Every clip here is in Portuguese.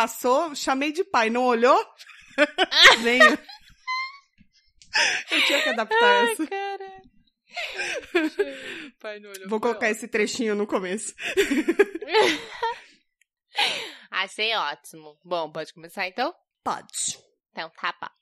Passou, chamei de pai, não olhou? Venha. Eu tinha que adaptar Ai, essa. cara. Pai não olhou, Vou colocar esse trechinho no começo. Achei ótimo. Bom, pode começar então? Pode. Então tá bom.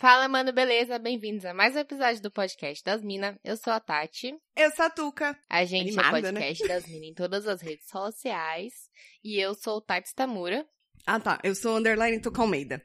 Fala, mano, beleza? Bem-vindos a mais um episódio do podcast das Minas. Eu sou a Tati. Eu sou a Tuca. A gente é o Animada, né? podcast das Minas em todas as redes sociais. E eu sou o Tati Tamura. Ah, tá. Eu sou underline Tuca Almeida.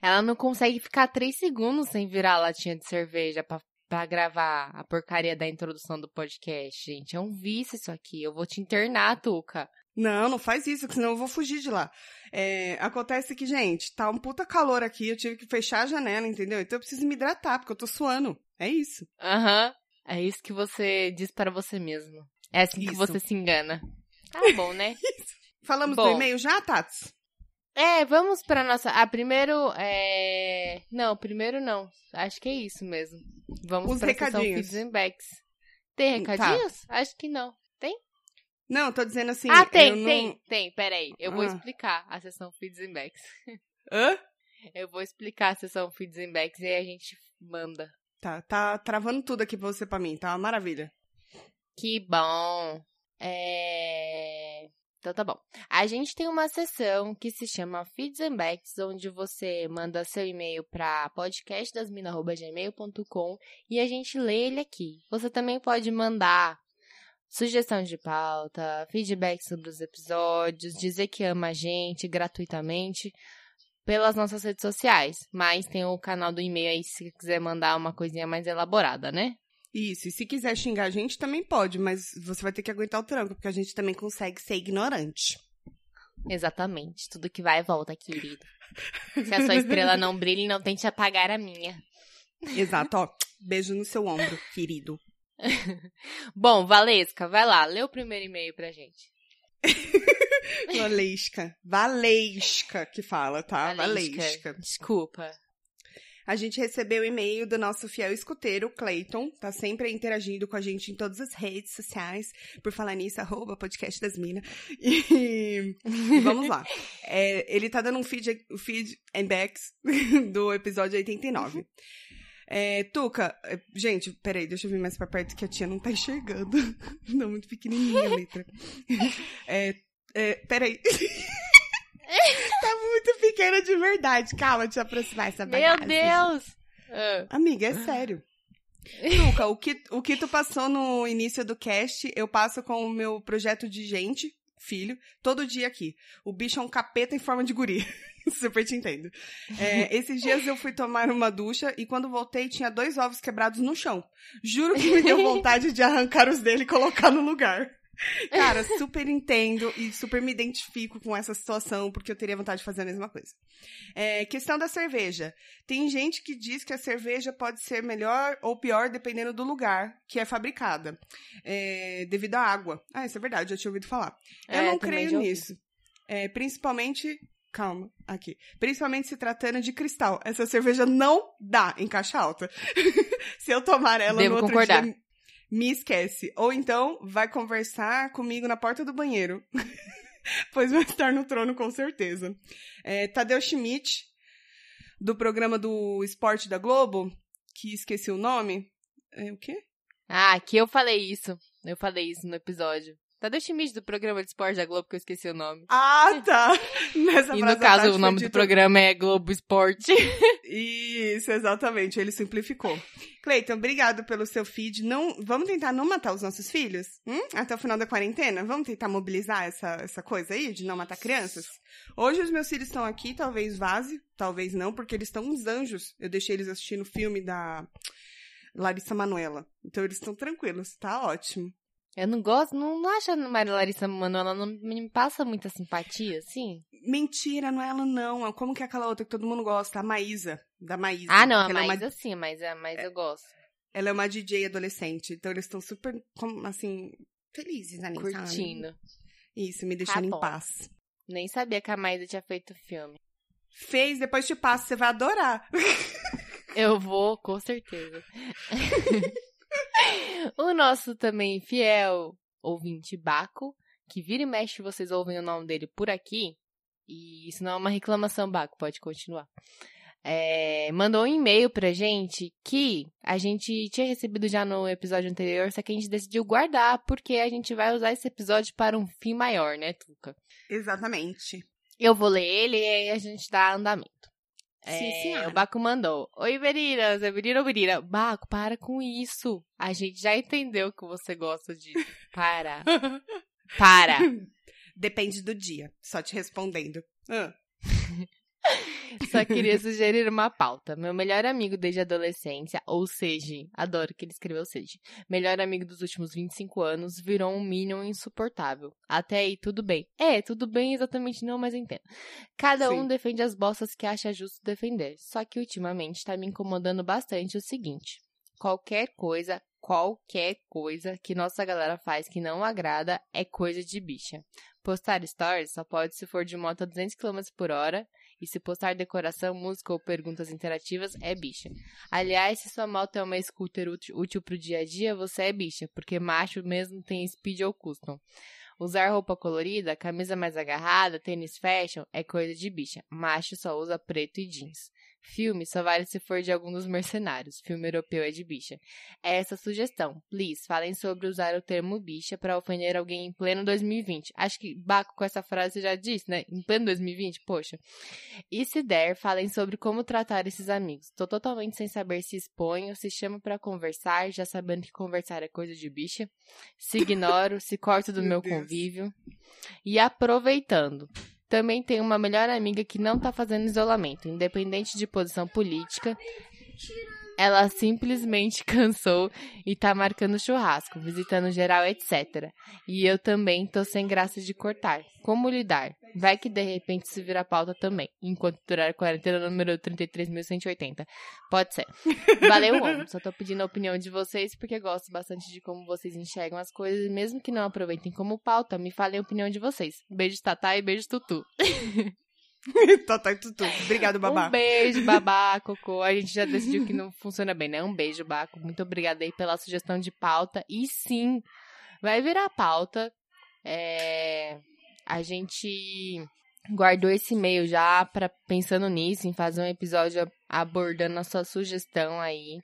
Ela não consegue ficar três segundos sem virar a latinha de cerveja pra, pra gravar a porcaria da introdução do podcast, gente. É um vício isso aqui. Eu vou te internar, Tuca. Não, não faz isso, que senão eu vou fugir de lá. É, acontece que, gente, tá um puta calor aqui, eu tive que fechar a janela, entendeu? Então eu preciso me hidratar, porque eu tô suando. É isso. Aham. É isso que você diz para você mesmo. É assim que Isso. você se engana. Tá bom, né? Falamos do Bom. e-mail já, Tats? É, vamos pra nossa. Ah, primeiro. É... Não, primeiro não. Acho que é isso mesmo. Vamos Os pra recadinhos. Feeds and Backs. Tem Tá. recadinhos? Acho que não. Não, tô dizendo assim. ah, tem, eu não- tem, tem. Peraí. Eu vou Ah. explicar a sessão Feeds and Backs. Hã? Eu vou explicar a sessão Feeds and Backs e aí a gente manda. Tá, tá travando tudo aqui pra você pra mim, tá uma maravilha. Que bom. É... Então tá bom. A gente tem uma sessão que se chama Feeds and Backs, onde você manda seu e-mail para podcastdasmina.gmail.com e a gente lê ele aqui. Você também pode mandar sugestão de pauta, feedback sobre os episódios, dizer que ama a gente gratuitamente pelas nossas redes sociais. Mas tem o canal do e-mail aí se quiser mandar uma coisinha mais elaborada, né? Isso, e se quiser xingar a gente também pode, mas você vai ter que aguentar o tranco, porque a gente também consegue ser ignorante. Exatamente. Tudo que vai volta, querido. Se a sua estrela não brilha, não tente apagar a minha. Exato, ó. Beijo no seu ombro, querido. Bom, Valesca, vai lá. Lê o primeiro e-mail pra gente. Valesca. Valesca que fala, tá? Valesca. Desculpa. A gente recebeu o e-mail do nosso fiel escuteiro, Clayton. Tá sempre interagindo com a gente em todas as redes sociais. Por falar nisso, arroba podcast das minas. E, e vamos lá. É, ele tá dando um feed, o feed and backs do episódio 89. É, Tuca, é, gente, peraí, deixa eu vir mais pra perto que a tia não tá enxergando. Não, muito pequenininha a letra. É, é, peraí. tá muito pequena de verdade. Calma, deixa eu aproximar essa Meu bagaça. Deus! Ah, Amiga, é sério. Tuca, o que, o que tu passou no início do cast, eu passo com o meu projeto de gente, filho, todo dia aqui. O bicho é um capeta em forma de guri. Super te entendo. É, esses dias eu fui tomar uma ducha e quando voltei tinha dois ovos quebrados no chão. Juro que me deu vontade de arrancar os dele e colocar no lugar. Cara, super entendo e super me identifico com essa situação, porque eu teria vontade de fazer a mesma coisa. É, questão da cerveja. Tem gente que diz que a cerveja pode ser melhor ou pior dependendo do lugar que é fabricada, é, devido à água. Ah, isso é verdade, já tinha ouvido falar. Eu É, não creio nisso. É, principalmente. Calma, aqui. Principalmente se tratando de cristal. Essa cerveja não dá em caixa alta. se eu tomar ela Devo no outro concordar. dia, me esquece. Ou então vai conversar comigo na porta do banheiro. pois vai estar no trono com certeza. É, Tadeu Schmidt, do programa do Esporte da Globo, que esqueci o nome. É o quê? Ah, aqui eu falei isso. Eu falei isso no episódio. Tadeu Schmidt do programa de esporte da Globo, que eu esqueci o nome. Ah, tá! Nessa e no caso, o nome do programa é Globo Esporte. Isso, exatamente. Ele simplificou. Cleiton, obrigado pelo seu feed. Não, vamos tentar não matar os nossos filhos? Hum? Até o final da quarentena? Vamos tentar mobilizar essa, essa coisa aí de não matar crianças? Hoje os meus filhos estão aqui, talvez vaze, talvez não, porque eles estão uns anjos. Eu deixei eles assistindo o filme da Larissa Manoela. Então eles estão tranquilos, tá ótimo. Eu não gosto, não, não acho a Maria Larissa Manoela, não me passa muita simpatia, assim. Mentira, não é ela não. Como que é aquela outra que todo mundo gosta? A Maísa. Da Maísa. Ah, não, a Ela é uma- Maísa sim, mas, a- mas eu gosto. Ela é uma DJ adolescente, então eles estão super, assim, felizes ali, sabe? Curtindo. Isso, me deixando Tá em paz. Nem sabia que a Maísa tinha feito filme. Fez, depois te passa, você vai adorar. Eu vou, com certeza. o nosso também fiel ouvinte Baco, que vira e mexe vocês ouvem o nome dele por aqui, e isso não é uma reclamação, Baco, pode continuar. É, mandou um e-mail pra gente que a gente tinha recebido já no episódio anterior, só que a gente decidiu guardar, porque a gente vai usar esse episódio para um fim maior, né, Tuca? Exatamente. Eu vou ler ele e aí a gente dá andamento. Sim, É, senhora. o Baco mandou. Oi, Veriras, é Verira ou Verira? Baco, para com isso. A gente já entendeu que você gosta de. Para. Para. Depende do dia, só te respondendo. Ah, Só queria sugerir uma pauta. Meu melhor amigo desde a adolescência, ou seja, adoro que ele escreveu seja. Melhor amigo dos últimos 25 anos, virou um Minion insuportável. Até aí, tudo bem. É, tudo bem exatamente não, mas entendo. Cada um Sim. defende as bostas que acha justo defender. Só que ultimamente tá me incomodando bastante o seguinte. Qualquer coisa, qualquer coisa que nossa galera faz que não agrada é coisa de bicha. Postar stories só pode se for de moto a 200 km por hora e se postar decoração, música ou perguntas interativas, é bicha. Aliás, se sua moto é uma scooter útil, pro dia a dia, você é bicha, porque macho mesmo tem speed ou custom. Usar roupa colorida, camisa mais agarrada, tênis fashion é coisa de bicha. Macho só usa preto e jeans. Filme só vale se for de algum dos mercenários. Filme europeu é de bicha. É essa sugestão. Please, falem sobre usar o termo bicha pra ofender alguém em pleno 2020. Acho que Baco com essa frase você já disse, né? Em pleno 2020, poxa. E se der, falem sobre como tratar esses amigos. Tô totalmente sem saber se exponho, se chamo pra conversar, já sabendo que conversar é coisa de bicha. Se ignoro, se corto do Meu meu, convívio. E aproveitando. Também tenho uma melhor amiga que não tá fazendo isolamento, independente de posição política. Ela simplesmente cansou e tá marcando churrasco, visitando geral, etc. E eu também tô sem graça de cortar. Como lidar? Vai que de repente se vira pauta também, enquanto durar a quarentena número 33.180. Pode ser. Valeu, homem. Só tô pedindo a opinião de vocês porque gosto bastante de como vocês enxergam as coisas e mesmo que não aproveitem como pauta, me falem a opinião de vocês. Beijo, Tatá, e beijo, Tutu. Totó e tutu. Obrigado, babá. Um beijo, babá, cocô. A gente já decidiu que não funciona bem, né? Um beijo, Baco. Muito obrigada aí pela sugestão de pauta. E sim, vai virar pauta. É... A gente guardou esse e-mail já para pensando nisso, em fazer um episódio abordando a sua sugestão aí.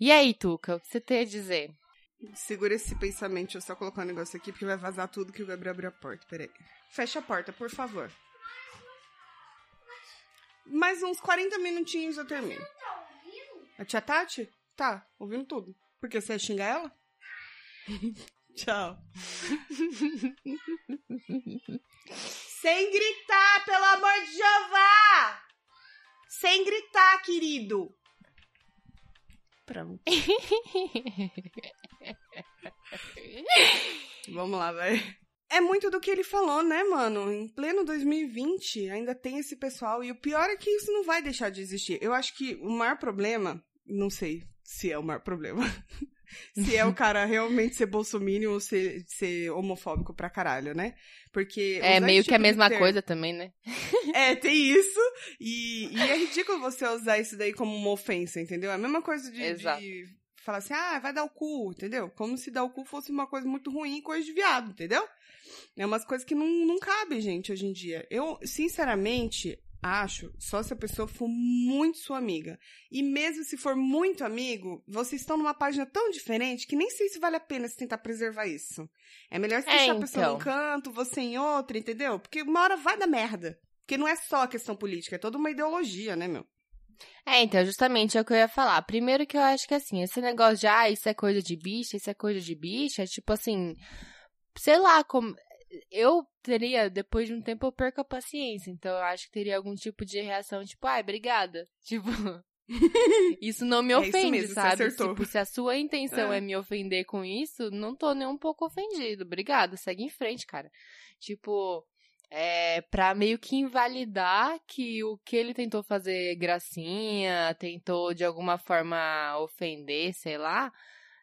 E aí, Tuca, o que você tem a dizer? Segura esse pensamento, deixa eu só colocar um negócio aqui, porque vai vazar tudo que o Gabriel abriu a porta. Peraí. Fecha a porta, por favor. Mais uns 40 minutinhos eu termino. A tia Tati? Tá, ouvindo tudo. Porque você xinga ela? Tchau. Sem gritar, pelo amor de Jeová! Sem gritar, querido! Pronto. Vamos lá, vai. É muito do que ele falou, né, mano? Em pleno 2020, ainda tem esse pessoal. E o pior é que isso não vai deixar de existir. Eu acho que o maior problema, não sei se é o maior problema, se é o cara realmente ser bolsominion ou ser, ser homofóbico pra caralho, né? Porque. É meio que a mesma termo- coisa também, né? é, tem isso. E, e é ridículo você usar isso daí como uma ofensa, entendeu? É a mesma coisa de, de falar assim, ah, vai dar o cu, entendeu? Como se dar o cu fosse uma coisa muito ruim, coisa de viado, entendeu? É umas coisas que não, não cabe, gente, hoje em dia. Eu, sinceramente, acho, só se a pessoa for muito sua amiga. E mesmo se for muito amigo, vocês estão numa página tão diferente que nem sei se vale a pena se tentar preservar isso. É melhor você É, deixar a pessoa num então. canto, você em outra, entendeu? Porque uma hora vai dar merda. Porque não é só a questão política, é toda uma ideologia, né, meu? É, então, justamente é o que eu ia falar. Primeiro que eu acho que assim, esse negócio de, ah, isso é coisa de bicha, isso é coisa de bicha, tipo assim, sei lá, como. Eu teria, depois de um tempo, eu perco a paciência. Então, eu acho que teria algum tipo de reação, tipo, ai, obrigada. Tipo. isso não me É ofende, mesmo, você sabe? Tipo, se a sua intenção É. é. me ofender com isso, não tô nem um pouco ofendido. Obrigada, segue em frente, cara. Tipo, é, pra meio que invalidar que o que ele tentou fazer gracinha, tentou de alguma forma ofender, sei lá,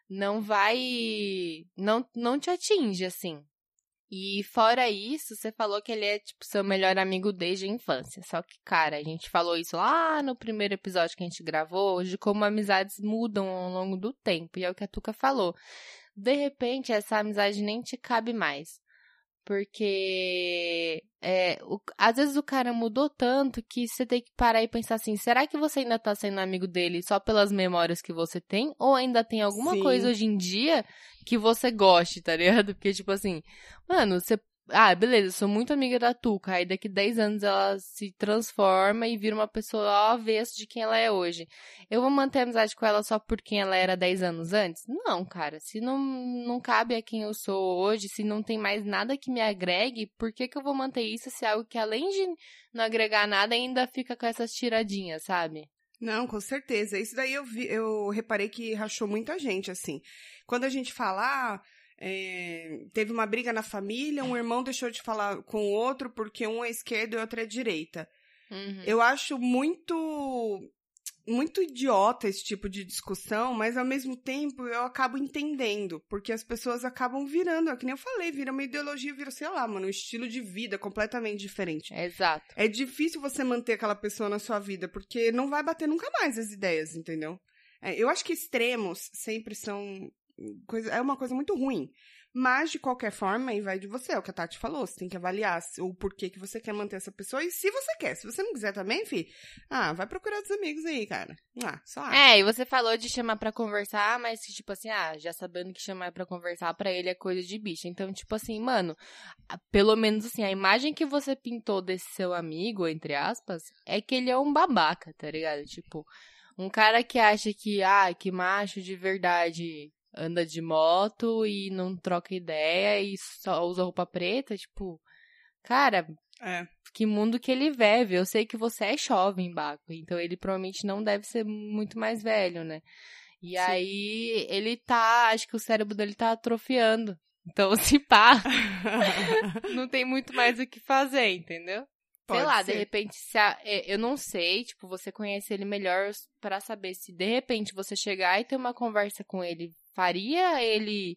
não vai. Não, não te atinge, assim. E fora isso, você falou que ele é, tipo, seu melhor amigo desde a infância. Só que, cara, a gente falou isso lá no primeiro episódio que a gente gravou, de como amizades mudam ao longo do tempo. E é o que a Tuca falou. De repente, essa amizade nem te cabe mais. Porque é, o, às vezes o cara mudou tanto que você tem que parar e pensar assim: será que você ainda tá sendo amigo dele só pelas memórias que você tem? Ou ainda tem alguma Sim. coisa hoje em dia que você goste, tá ligado? Porque, tipo assim, mano, você. Ah, beleza, sou muito amiga da Tuca. Aí daqui 10 anos ela se transforma e vira uma pessoa ao avesso de quem ela é hoje. Eu vou manter amizade com ela só por quem ela era 10 anos antes? Não, cara. Se não, não cabe a quem eu sou hoje, se não tem mais nada que me agregue, por que, que eu vou manter isso se é algo que além de não agregar nada ainda fica com essas tiradinhas, sabe? Não, com certeza. Isso daí eu vi, eu reparei que rachou muita gente, assim. Quando a gente fala, ah, é, teve uma briga na família, um irmão deixou de falar com o outro porque um é esquerdo e o outro é direita. Uhum. Eu acho muito muito idiota esse tipo de discussão, mas ao mesmo tempo eu acabo entendendo, porque as pessoas acabam virando, é que nem eu falei, vira uma ideologia, vira, sei lá, mano, um estilo de vida completamente diferente. Exato. É difícil você manter aquela pessoa na sua vida, porque não vai bater nunca mais as ideias, entendeu? É, eu acho que extremos sempre são coisa, é uma coisa muito ruim. Mas, de qualquer forma, aí vai de você, é o que a Tati falou. Você tem que avaliar o porquê que você quer manter essa pessoa e se você quer. Se você não quiser também, fi, ah, vai procurar outros amigos aí, cara. Ah, só acha. É, e você falou de chamar pra conversar, mas tipo assim, ah, já sabendo que chamar pra conversar pra ele é coisa de bicho. Então, tipo assim, mano, pelo menos assim, a imagem que você pintou desse seu amigo, entre aspas, é que ele é um babaca, tá ligado? Tipo, um cara que acha que, ah, que macho de verdade anda de moto e não troca ideia e só usa roupa preta, tipo, cara, É. que mundo que ele vive. Eu sei que você é jovem, Baco, então ele provavelmente não deve ser muito mais velho, né? E Sim. aí ele tá, acho que o cérebro dele tá atrofiando. Então, se pá, não tem muito mais o que fazer, entendeu? Sei lá, de repente, se a- é, eu não sei, tipo, você conhece ele melhor pra saber se de repente você chegar e ter uma conversa com ele, faria ele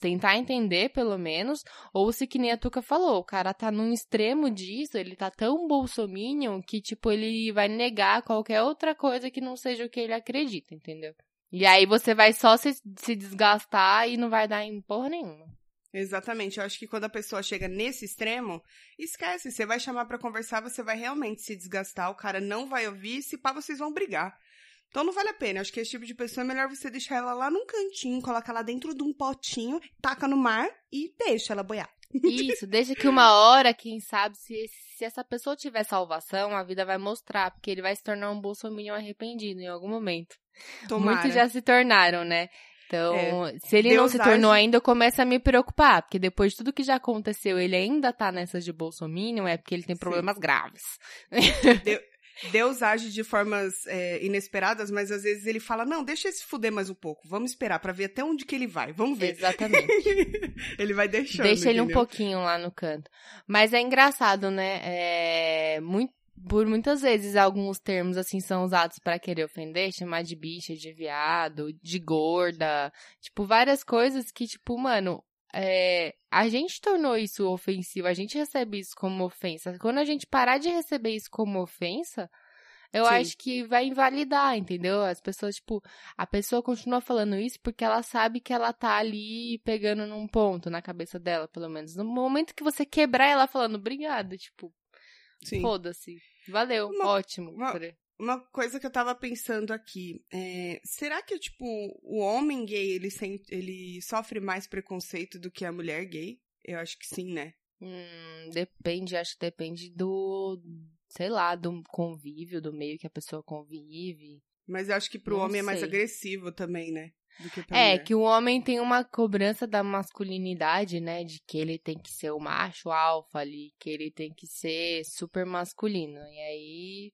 tentar entender, pelo menos, ou se que nem a Tuca falou, o cara tá num extremo disso, ele tá tão bolsominion que, tipo, ele vai negar qualquer outra coisa que não seja o que ele acredita, entendeu? E aí você vai só se, se desgastar e não vai dar em porra nenhuma. Exatamente. Eu acho que quando a pessoa chega nesse extremo, esquece. Você vai chamar pra conversar, você vai realmente se desgastar, o cara não vai ouvir, se pá, vocês vão brigar. Então não vale a pena. Acho que esse tipo de pessoa é melhor você deixar ela lá num cantinho, colocar ela dentro de um potinho, taca no mar e deixa ela boiar. Isso, deixa que uma hora, quem sabe, se, se essa pessoa tiver salvação, a vida vai mostrar, porque ele vai se tornar um bolsominion arrependido em algum momento. Tomara. Muitos já se tornaram, né? Então, se ele não Deus se tornou age- ainda, eu começo a me preocupar, porque depois de tudo que já aconteceu, ele ainda tá nessas de bolsominion, é porque ele tem Sim. problemas graves. Deus age de formas é, inesperadas, mas às vezes ele fala: não, deixa esse fuder mais um pouco. Vamos esperar pra ver até onde que ele vai. Vamos ver. Exatamente. ele vai deixando. Deixa ele um entendeu? pouquinho lá no canto. Mas é engraçado, né? É, muito, por muitas vezes alguns termos assim são usados pra querer ofender, chamar de bicha, de viado, de gorda, tipo várias coisas que tipo, mano, é, a gente tornou isso ofensivo, a gente recebe isso como ofensa. Quando a gente parar de receber isso como ofensa, eu Sim. acho que vai invalidar, entendeu? As pessoas, tipo, a pessoa continua falando isso porque ela sabe que ela tá ali pegando num ponto na cabeça dela, pelo menos. No momento que você quebrar ela falando, obrigada, tipo, foda-se. Valeu, Uma- ótimo. uma- Uma coisa que eu tava pensando aqui, é, será que, tipo, o homem gay, ele, sen- ele sofre mais preconceito do que a mulher gay? Eu acho que sim, né? Hum, depende, acho que depende do, sei lá, do convívio, do meio que a pessoa convive. Mas eu acho que pro Não homem é mais sei. agressivo também, né? Do que É, mulher. que o homem tem uma cobrança da masculinidade, né? De que ele tem que ser o macho alfa ali, que ele tem que ser super masculino. E aí,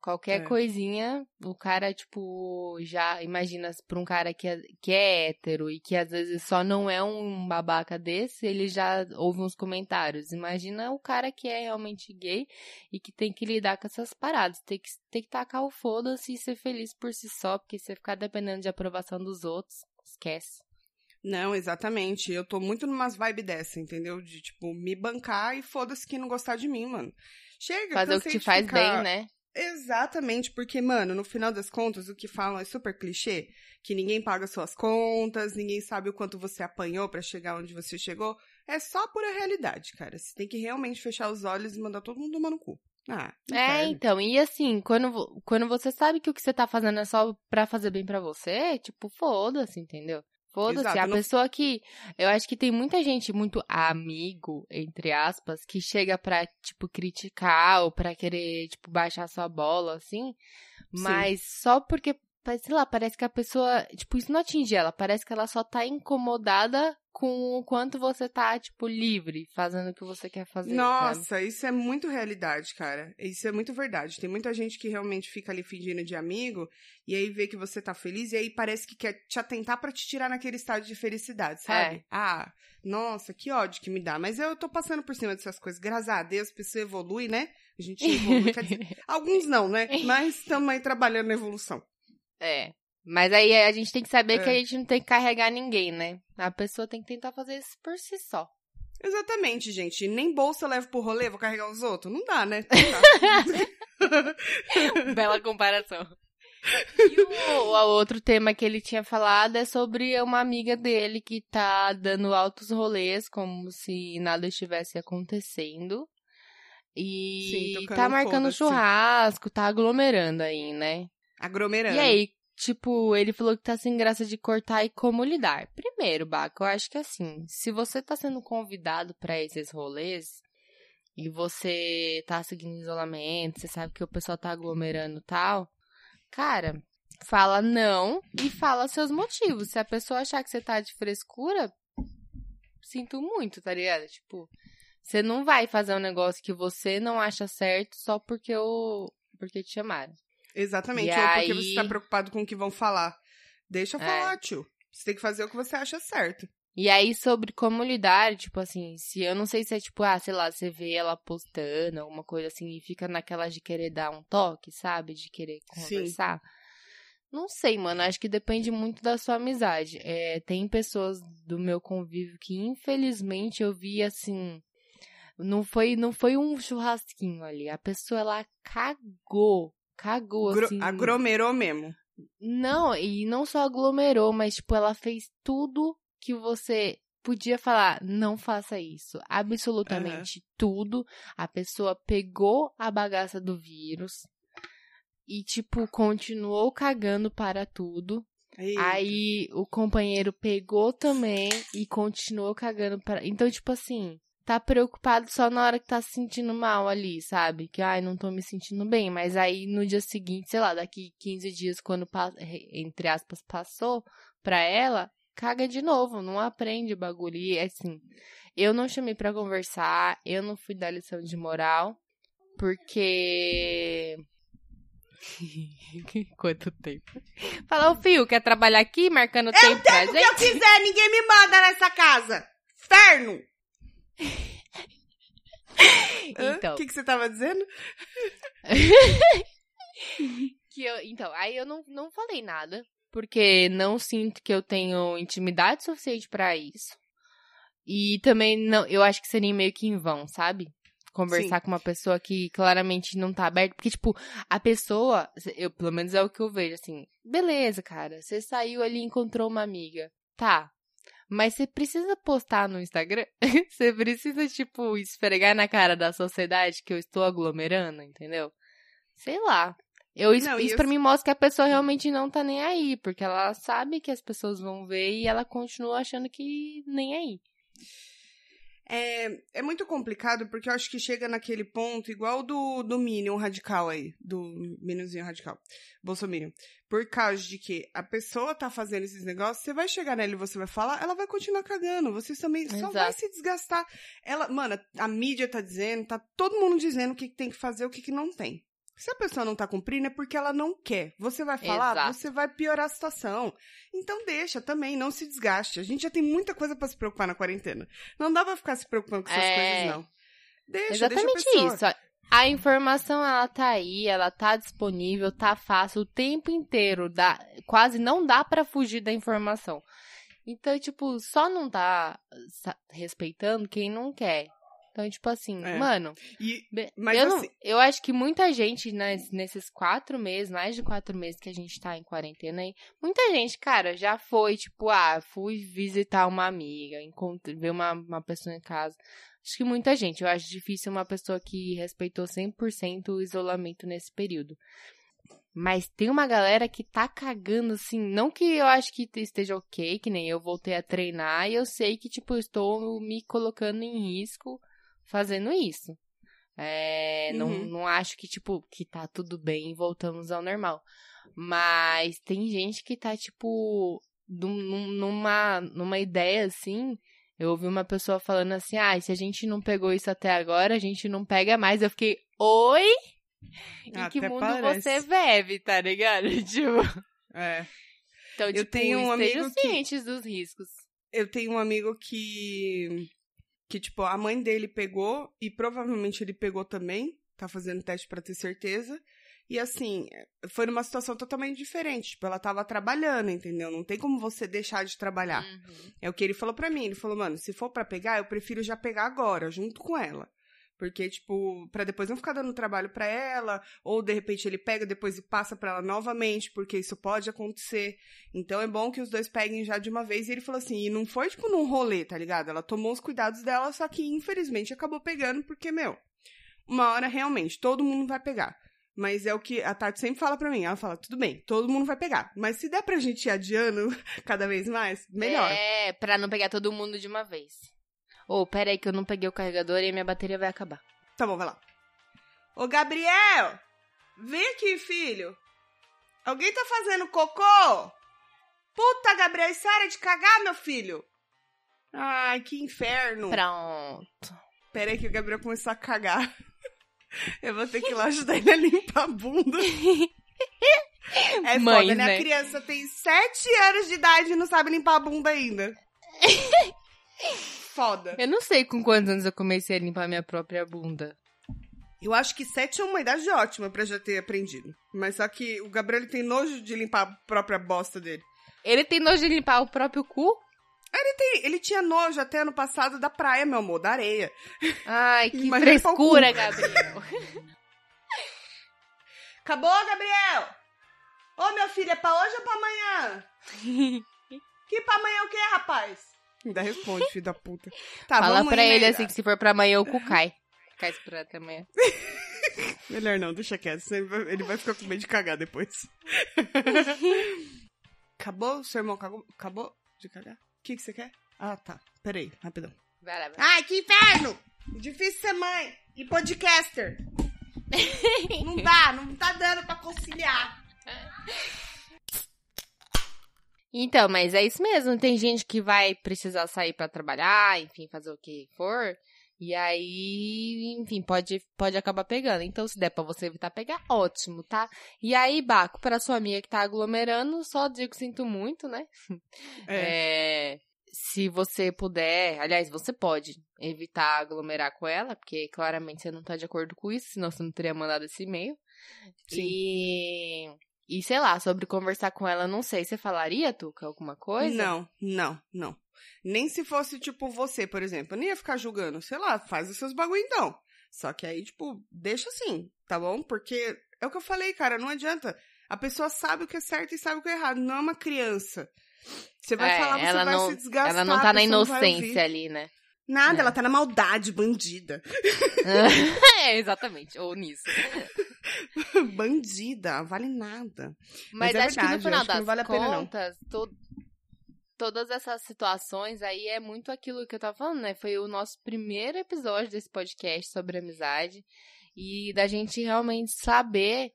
qualquer É. coisinha, o cara, tipo, já imagina pra um cara que é, que é hétero e que às vezes só não é um babaca desse, ele já ouve uns comentários. Imagina o cara que é realmente gay e que tem que lidar com essas paradas. Tem que, tem que tacar o foda-se e ser feliz por si só, porque se você ficar dependendo de aprovação dos outros, esquece. Não, exatamente. Eu tô muito numas vibe dessa, entendeu? De, tipo, me bancar e foda-se que não gostar de mim, mano. Chega, Fazer o que te faz ficar... bem, né? Exatamente, porque, mano, no final das contas, o que falam é super clichê, que ninguém paga suas contas, ninguém sabe o quanto você apanhou para chegar onde você chegou. É só pura realidade, cara. Você tem que realmente fechar os olhos e mandar todo mundo tomar no cu. Ah, é, então, e assim, quando, quando você sabe que o que você tá fazendo é só pra fazer bem para você, tipo, foda-se, entendeu? Foda-se, a não... pessoa que. Eu acho que tem muita gente muito amigo, entre aspas, que chega pra, tipo, criticar ou pra querer, tipo, baixar sua bola, assim. Mas Sim. só porque sei lá, parece que a pessoa, tipo, isso não atinge ela, parece que ela só tá incomodada com o quanto você tá, tipo, livre, fazendo o que você quer fazer. Nossa, sabe? isso é muito realidade, cara. Isso é muito verdade. Tem muita gente que realmente fica ali fingindo de amigo e aí vê que você tá feliz e aí parece que quer te atentar para te tirar naquele estado de felicidade, sabe? É. Ah, nossa, que ódio que me dá. Mas eu tô passando por cima dessas coisas. Graças a Deus, a pessoa evolui, né? A gente evolui, quer dizer, alguns não, né? Mas estamos aí trabalhando na evolução. É. Mas aí a gente tem que saber É. que a gente não tem que carregar ninguém, né? A pessoa tem que tentar fazer isso por si só. Exatamente, gente. Nem bolsa eu levo pro rolê, vou carregar os outros. Não dá, né? Não dá. Bela comparação. E o, o outro tema que ele tinha falado é sobre uma amiga dele que tá dando altos rolês, como se nada estivesse acontecendo. E Sim, tá marcando churrasco, tá aglomerando aí, né? Aglomerando. E aí, tipo, ele falou que tá sem graça de cortar e como lidar. Primeiro, Baco, eu acho que assim, se você tá sendo convidado pra esses rolês e você tá seguindo isolamento, você sabe que o pessoal tá aglomerando tal, cara, fala não e fala seus motivos. Se a pessoa achar que você tá de frescura, sinto muito, tá ligado? Tipo, você não vai fazer um negócio que você não acha certo só porque o porque te chamaram. Exatamente. E Ou porque aí- você tá preocupado com o que vão falar. Deixa eu É. falar, tio. Você tem que fazer o que você acha certo. E aí, sobre como lidar, tipo assim, se eu não sei se é tipo, ah, sei lá, você vê ela postando, alguma coisa assim, e fica naquela de querer dar um toque, sabe? De querer Sim. conversar. Não sei, mano. Acho que depende muito da sua amizade. É, tem pessoas do meu convívio que, infelizmente, eu vi assim. Não foi, não foi um churrasquinho ali. A pessoa, ela cagou. Cagou, Gro- assim. Aglomerou mesmo. Não, e não só aglomerou, mas, tipo, ela fez tudo que você podia falar, não faça isso. Absolutamente tudo. A pessoa pegou a bagaça do vírus e, tipo, continuou cagando para tudo. Eita. Aí o companheiro pegou também e continuou cagando para. Então, tipo assim, tá preocupado só na hora que tá se sentindo mal ali, sabe? Que, ai, não tô me sentindo bem. Mas aí no dia seguinte, sei lá, daqui 15 dias, quando, entre aspas, passou pra ela, caga de novo, não aprende o bagulho. E assim, eu não chamei pra conversar, eu não fui dar lição de moral, porque. Quanto tempo? Fala, o Fio, quer trabalhar aqui marcando tempo pra O que eu gente? quiser, ninguém me manda nessa casa. Inferno! Então. O que, que você tava dizendo? Que eu, então, aí eu não, não falei nada, porque não sinto que eu tenho intimidade suficiente pra isso. E também não, eu acho que seria meio que em vão, sabe? Conversar com uma pessoa que claramente não tá aberta. Porque, tipo, a pessoa, eu, pelo menos é o que eu vejo, assim. Beleza, cara. Você saiu ali e encontrou uma amiga. Tá. Mas você precisa postar no Instagram? você precisa, tipo, esfregar na cara da sociedade que eu estou aglomerando, entendeu? Sei lá. Eu, isso Não, isso eu- pra mim mostra que a pessoa realmente não tá nem aí, porque ela sabe que as pessoas vão ver e ela continua achando que nem aí. É, é muito complicado porque eu acho que chega naquele ponto igual do, do Minion radical aí, do Minionzinho radical, Bolsominion. Por causa de que a pessoa tá fazendo esses negócios, você vai chegar nela e você vai falar, ela vai continuar cagando. Vocês também só Exato. vai se desgastar. Ela, mano, a mídia tá dizendo, tá todo mundo dizendo o que que tem que fazer, o que que não tem. Se a pessoa não tá cumprindo, é porque ela não quer. Você vai falar, Exato. você vai piorar a situação. Então deixa também, não se desgaste. A gente já tem muita coisa pra se preocupar na quarentena. Não dá pra ficar se preocupando com essas É. coisas, não. Deixa, Exatamente deixa a pessoa. isso. A informação, ela tá aí, ela tá disponível, tá fácil o tempo inteiro. Dá, quase não dá pra fugir da informação. Então, tipo, só não tá respeitando quem não quer. Então, tipo assim, É. mano, E, mas eu, não- assim- eu acho que muita gente, nes- nesses quatro meses, mais de quatro meses que a gente tá em quarentena aí, muita gente, cara, já foi, tipo, ah, fui visitar uma amiga, encontrei, ver uma, uma pessoa em casa. Acho que muita gente. Eu acho difícil uma pessoa que respeitou 100% o isolamento nesse período. Mas tem uma galera que tá cagando, assim, não que eu acho que esteja ok, que nem eu voltei a treinar, e eu sei que, tipo, eu estou me colocando em risco fazendo isso. É, não, Uhum. não acho que, tipo, que tá tudo bem e voltamos ao normal. Mas tem gente que tá, tipo, num- numa, numa ideia assim. Eu ouvi uma pessoa falando assim: ah, se a gente não pegou isso até agora, a gente não pega mais. Eu fiquei, oi? Em que Até mundo parece. você vive, tá ligado? Tipo, é, então, Eu tipo, tenho um amigo que- cientes dos riscos. eu tenho um amigo que. Que, tipo, a mãe dele pegou, e provavelmente ele pegou também, tá fazendo teste pra ter certeza. E assim, foi numa situação totalmente diferente. Tipo, ela tava trabalhando, entendeu? Não tem como você deixar de trabalhar. Uhum. É o que ele falou pra mim. Ele falou, mano, se for pra pegar, eu prefiro já pegar agora, junto com ela. Porque, tipo, pra depois não ficar dando trabalho pra ela, ou de repente ele pega depois e passa pra ela novamente, porque isso pode acontecer. Então é bom que os dois peguem já de uma vez. E ele falou assim, e não foi, tipo, num rolê, tá ligado? Ela tomou os cuidados dela, só que infelizmente acabou pegando, porque, meu, uma hora realmente todo mundo vai pegar. Mas é o que a Tati sempre fala pra mim. Ela fala, tudo bem, todo mundo vai pegar. Mas se der pra gente ir adiando cada vez mais, melhor. É, pra não pegar todo mundo de uma vez. Ô, pera aí que eu não peguei o carregador e minha bateria vai acabar. Tá bom, vai lá. Ô, Gabriel! Vem aqui, filho. Alguém tá fazendo cocô? Puta, Gabriel, isso é hora de cagar, meu filho? Ai, que inferno. Pronto. Pera aí que o Gabriel começou a cagar. Eu vou ter que ir lá ajudar ele a limpar a bunda. É Mães, foda, né? né? A criança tem sete anos de idade e não sabe limpar a bunda ainda. Foda. Eu não sei com quantos anos eu comecei a limpar minha própria bunda. Eu acho que sete é uma idade ótima pra já ter aprendido. Mas só que o Gabriel ele tem nojo de limpar a própria bosta dele. Ele tem nojo de limpar o próprio cu? Tem- Ele tinha nojo até ano passado da praia, meu amor, da areia. Ai, que frescura, Gabriel. Acabou, Gabriel? Ô, meu filho, é pra hoje ou pra amanhã? que pra amanhã o quê, rapaz? Ainda responde, filho da puta. Tá, Fala pra ele assim que se for pra amanhã o cu cai. Cai até amanhã. Melhor não, deixa quieto, senão ele vai, ficar com medo de cagar depois. acabou? Seu irmão acabou, acabou de cagar? O que, que você quer? Ah, tá. Peraí, rapidão. Vai lá, vai. Ai, que inferno! Difícil ser mãe e podcaster. não dá, não tá dando pra conciliar. Então, mas é isso mesmo. Tem gente que vai precisar sair pra trabalhar, enfim, fazer o que for. E aí, enfim, pode, pode acabar pegando. Então, se der pra você evitar pegar, ótimo, tá? E aí, Baco, pra sua amiga que tá aglomerando, só digo sinto muito, né? É. É, se você puder, aliás, você pode evitar aglomerar com ela, porque claramente você não tá de acordo com isso, senão você não teria mandado esse e-mail. Sim. E, e sei lá, sobre conversar com ela, não sei, você falaria, Tuca, alguma coisa? Não, não, não. Nem se fosse, tipo, você, por exemplo. Eu nem ia ficar julgando. Sei lá, faz os seus bagulho então. Só que aí, tipo, deixa assim, tá bom? Porque é o que eu falei, cara, não adianta. A pessoa sabe o que é certo e sabe o que é errado. Não é uma criança. Você vai É, falar, você ela vai não- se desgastar. Ela não tá na inocência ali, né? Nada, É. ela tá na maldade, bandida. é, exatamente, ou nisso. bandida, vale nada. Mas, Mas é acho que verdade, no final que não das vale a pena, contas, to- todas essas situações aí é muito aquilo que eu tava falando, né? Foi o nosso primeiro episódio desse podcast sobre amizade. E da gente realmente saber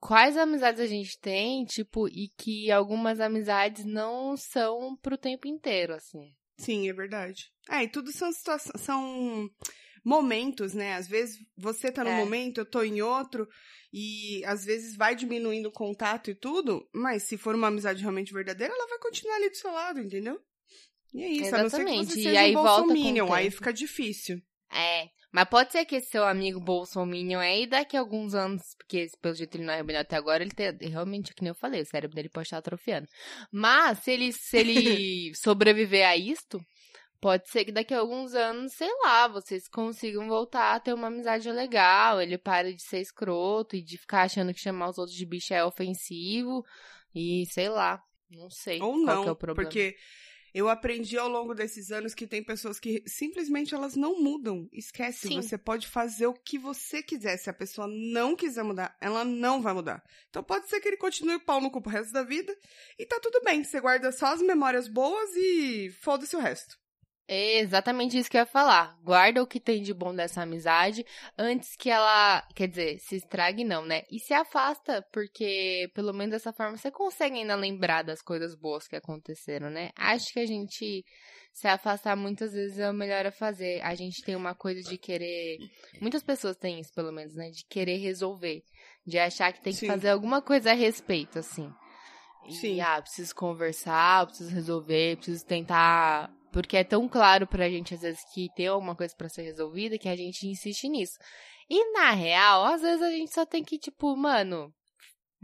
quais amizades a gente tem, tipo, e que algumas amizades não são pro tempo inteiro, assim. Sim, é verdade. É, e tudo são situações, são momentos, né? Às vezes você tá num É. momento, eu tô em outro, e às vezes vai diminuindo o contato e tudo, mas se for uma amizade realmente verdadeira, ela vai continuar ali do seu lado, entendeu? E é isso, a não ser que Exatamente, você e seja aí um bolsominion, aí fica difícil. É, Mas pode ser que esse seu amigo Bolsominion aí, daqui a alguns anos, porque pelo jeito ele não é rebelião até agora, ele tem, realmente, que nem eu falei, o cérebro dele pode estar atrofiando. Mas, se ele, se ele sobreviver a isto, pode ser que daqui a alguns anos, sei lá, vocês consigam voltar a ter uma amizade legal, ele pare de ser escroto e de ficar achando que chamar os outros de bicho é ofensivo, e sei lá, não sei Ou qual não, que é o problema. porque eu aprendi ao longo desses anos que tem pessoas que simplesmente elas não mudam. Esquece, Sim. você pode fazer o que você quiser. Se a pessoa não quiser mudar, ela não vai mudar. Então pode ser que ele continue pau no cu pro resto da vida e tá tudo bem. Você guarda só as memórias boas e foda-se o resto. É exatamente isso que eu ia falar. Guarda o que tem de bom dessa amizade antes que ela, quer dizer, se estrague não, né? E se afasta, porque pelo menos dessa forma você consegue ainda lembrar das coisas boas que aconteceram, né? Acho que a gente se afastar muitas vezes é o melhor a fazer. A gente tem uma coisa de querer, muitas pessoas têm isso pelo menos, né? De querer resolver, de achar que tem que Sim. fazer alguma coisa a respeito, assim. E, Sim. ah, preciso conversar, preciso resolver, preciso tentar. Porque é tão claro pra gente, às vezes, que tem alguma coisa pra ser resolvida que a gente insiste nisso. E na real, às vezes a gente só tem que, tipo, mano,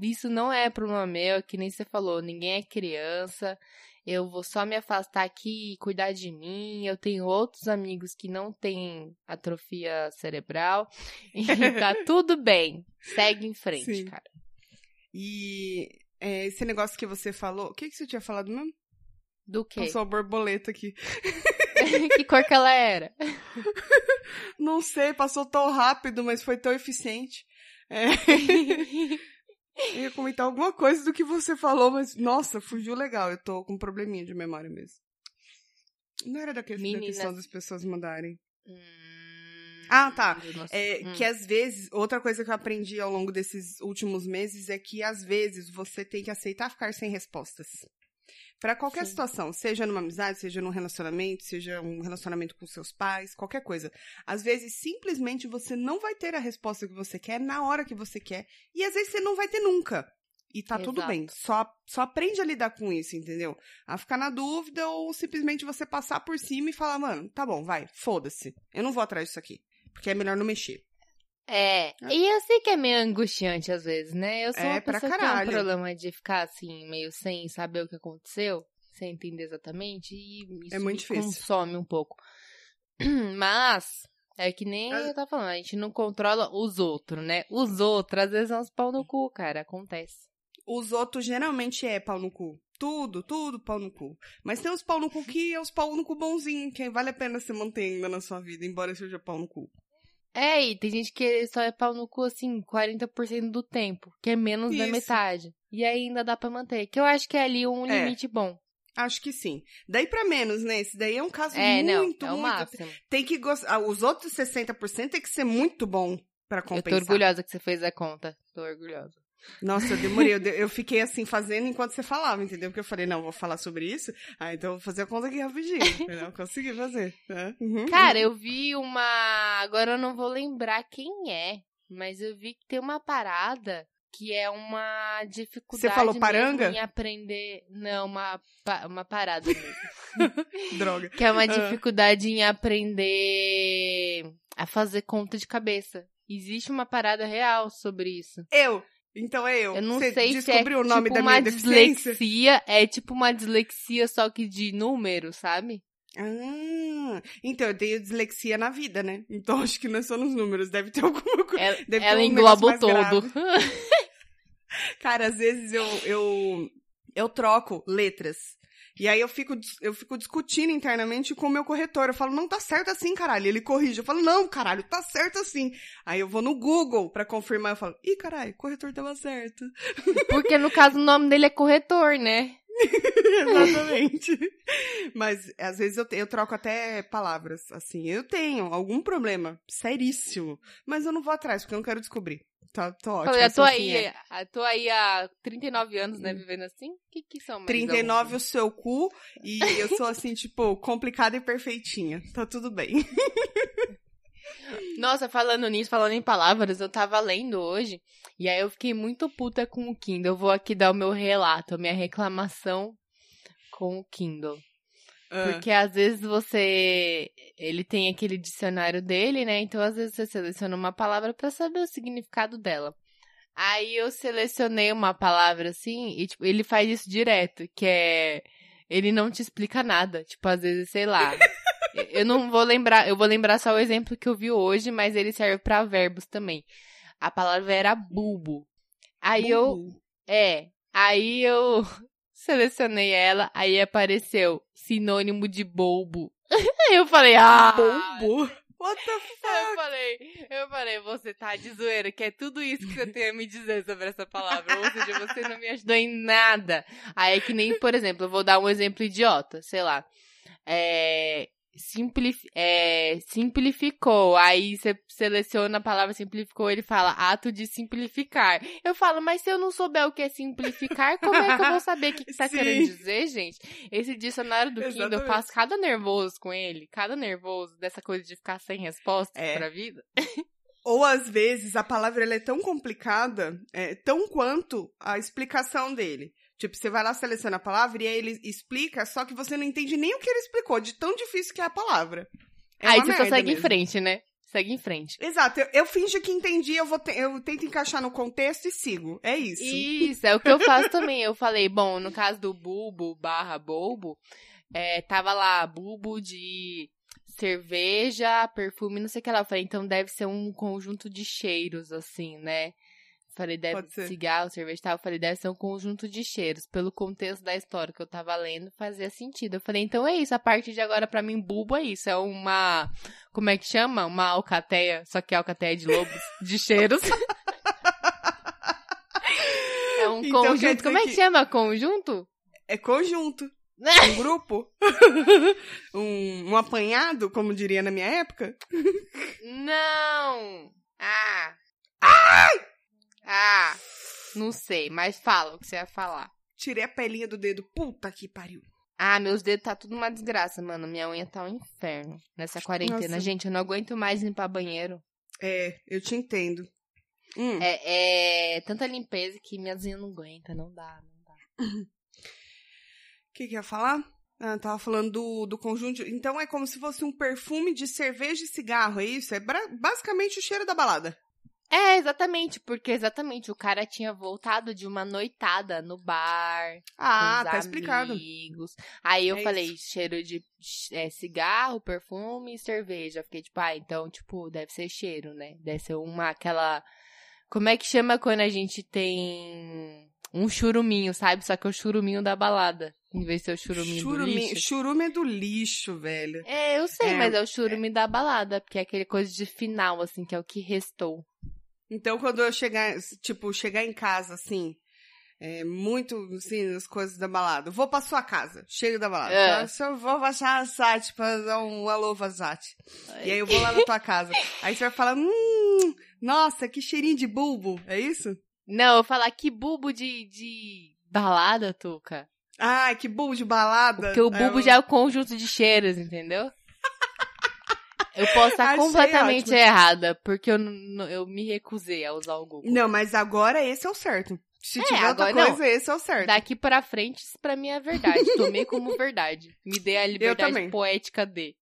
isso não é problema meu, é que nem você falou, ninguém é criança. Eu vou só me afastar aqui e cuidar de mim. Eu tenho outros amigos que não têm atrofia cerebral. E tá tudo bem. Segue em frente, Sim. cara. E é, esse negócio que você falou, o que, que você tinha falado mesmo? Do quê? Passou a borboleta aqui. que cor que ela era? Não sei, passou tão rápido, mas foi tão eficiente. É, eu ia comentar alguma coisa do que você falou, mas nossa, fugiu legal. Eu tô com um probleminha de memória mesmo. Não era da, questão das pessoas mandarem. Hum, Ah, tá. É, Hum. Que às vezes, outra coisa que eu aprendi ao longo desses últimos meses é que às vezes você tem que aceitar ficar sem respostas. Pra qualquer Sim. situação, seja numa amizade, seja num relacionamento, seja um relacionamento com seus pais, qualquer coisa. Às vezes, simplesmente você não vai ter a resposta que você quer na hora que você quer. E às vezes você não vai ter nunca. E tá tudo Exato. bem. Só, só aprende a lidar com isso, entendeu? A ficar na dúvida ou simplesmente você passar por cima e falar, mano, tá bom, vai, foda-se. Eu não vou atrás disso aqui. Porque é melhor não mexer. É, e eu sei que é meio angustiante às vezes, né? Eu sou É, uma pra pessoa que tem um problema de ficar assim, meio sem saber o que aconteceu, sem entender exatamente, e isso É muito consome um pouco. Mas, é que nem Ah. eu tava falando, a gente não controla os outros, né? Os outros, às vezes, são uns pau no cu, cara, acontece. Os outros geralmente é pau no cu. Tudo, tudo pau no cu. Mas tem os pau no cu que é os pau no cu bonzinho, que vale a pena você manter ainda na sua vida, embora seja pau no cu. É, e tem gente que só é pau no cu, assim, 40% do tempo, que é menos da Isso. metade. E ainda dá pra manter, que eu acho que é ali um É. limite bom. Acho que sim. Daí pra menos, né? Esse daí é um caso É, não, muito, é o muito. máximo. Tem que gostar. Os outros 60% tem que ser muito bom pra Eu compensar. tô orgulhosa que você fez a conta. Tô orgulhosa. Nossa, eu demorei. Eu, de- eu fiquei assim fazendo enquanto você falava, entendeu? Porque eu falei, não, vou falar sobre isso. Ah, então eu vou fazer a conta aqui rapidinho. entendeu? Consegui fazer. né? Uhum, Cara, uhum. eu vi uma. Agora eu não vou lembrar quem é, mas eu vi que tem uma parada que é uma dificuldade. falou mesmo paranga? Em aprender. Não, uma, uma parada mesmo. Droga. que é uma Ah. dificuldade em aprender a fazer conta de cabeça. Existe uma parada real sobre isso. Eu. Então é eu. Eu não Você sei se é o nome tipo da uma dislexia, é tipo uma dislexia só que de número, sabe? Ah, então eu tenho dislexia na vida, né? Então acho que não é só nos números, deve ter alguma coisa. Ela, Deve ela um engloba todo. Cara, às vezes eu, eu, eu troco letras. E aí eu fico, eu fico discutindo internamente com o meu corretor. Eu falo, não, tá certo assim, caralho. Ele corrige. Eu falo, não, caralho, tá certo assim. Aí eu vou no Google pra confirmar. Eu falo, ih, caralho, corretor tava certo. Porque no caso o nome dele é corretor, né? Exatamente. Mas às vezes eu, te- eu troco até palavras, assim. Eu tenho algum problema seríssimo, mas eu não vou atrás, porque eu não quero descobrir. Tá, tô ótimo. Falei, eu tô assim, aí, é. eu tô aí há 39 anos, né, vivendo assim? O que que são mais 39 alguns? o seu cu e eu sou assim, tipo, complicada e perfeitinha. Tá tudo bem. Nossa, falando nisso, falando em palavras, eu tava lendo hoje e aí eu fiquei muito puta com o Kindle. Eu vou aqui dar o meu relato, a minha reclamação com o Kindle. Ah, Porque às vezes você. Ele tem aquele dicionário dele, né? Então às vezes você seleciona uma palavra pra saber o significado dela. Aí eu selecionei uma palavra assim, e tipo, ele faz isso direto, que é. Ele não te explica nada. Tipo, às vezes, sei lá. eu não vou lembrar, eu vou lembrar só o exemplo que eu vi hoje, mas ele serve pra verbos também. A palavra era bulbo. Aí eu. Bulbo. É. Aí eu selecionei ela, aí apareceu sinônimo de. Aí eu falei, ah! Bulbo? What the Eu fuck? falei, eu falei, você tá de zoeira, que é tudo isso que você tem a me dizer sobre essa palavra. Ou seja, você não me ajudou em nada. Aí é que nem, por exemplo, eu vou dar um exemplo idiota, sei lá. É. simplif- é, simplificou. Aí você seleciona a palavra simplificou, ele fala ato de simplificar. Eu falo, mas se eu não souber o que é simplificar, como é que eu vou saber o que, que tá Sim. querendo dizer, gente? Esse dicionário do Kindle, eu passo cada nervoso com ele, cada nervoso dessa coisa de ficar sem resposta É. pra vida. Ou às vezes a palavra é tão complicada, é, tão quanto a explicação dele. Tipo, você vai lá, seleciona a palavra e aí ele explica, só que você não entende nem o que ele explicou, de tão difícil que é a palavra. É Aí você só segue em mesmo. frente, né? Segue em frente. Exato, eu, eu finjo que entendi, eu, vou te- eu tento encaixar no contexto e sigo. É isso. Isso, é o que eu faço também. Eu falei, bom, no caso do bulbo barra bulbo, é, tava lá, bulbo de cerveja, perfume, não sei o que lá. Eu falei, então deve ser um conjunto de cheiros, assim, né? Falei, deve ser. cigarro, cerveja e tal. Eu falei, deve ser um conjunto de cheiros. Pelo contexto da história que eu tava lendo, fazia sentido. Eu falei, então é isso. A partir de agora, pra mim, bulbo é isso. É uma. Como é que chama? Uma alcateia, só que é alcateia de lobos, de cheiros. É um Então, conjunto. Como é que que- chama? Conjunto? É conjunto. Um grupo. um, um apanhado, como diria na minha época. Não! Ah! Ah! Não sei, mas fala o que você ia falar. Tirei a pelinha do dedo. Puta que pariu. Ah, meus dedos tá tudo uma desgraça, mano. Minha unha tá um inferno nessa quarentena. Nossa. Gente, eu não aguento mais limpar banheiro. É, eu te entendo. Hum. É, é tanta limpeza que minhas unhas não aguentam, não dá, não dá. O que, que eu ia falar? Ah, tava falando do, do conjunto. Então é como se fosse um perfume de cerveja e cigarro, é isso? É basicamente o cheiro da balada. É, exatamente, porque exatamente o cara tinha voltado de uma noitada no bar. Ah, com os tá explicado. amigos. Aí eu É falei, cheiro de é, cigarro, perfume e cerveja. Fiquei tipo, ah, então, tipo, deve ser cheiro, né? Deve ser uma, aquela... Como é que chama quando a gente tem um churuminho, sabe? Só que é o churuminho da balada, em vez de ser o churuminho do lixo. churume é do lixo, velho. É, eu sei, É, mas é o churume da balada, porque é aquele coisa de final, assim, que é o que restou. Então, quando eu chegar, tipo, chegar em casa, assim, é, muito, assim, as coisas da balada. Vou pra sua casa, chego da balada. É. Só, só vou baixar a Sati pra dar um alô Vazati. E aí eu vou lá na tua casa. Aí você vai falar, hum, nossa, que cheirinho de bulbo. É isso? Não, eu falar que bulbo de, de balada, Tuca. Ai, que bulbo de balada. Porque o Aí bulbo eu- já é o conjunto de cheiros, entendeu? Eu posso estar Achei completamente ótimo. errada, porque eu, eu me recusei a usar o Google. Não, mas agora esse é o certo. Se É, tiver outra agora coisa, esse é o certo. Daqui pra frente, isso pra mim é verdade. Tomei como verdade. Me dê a liberdade poética de.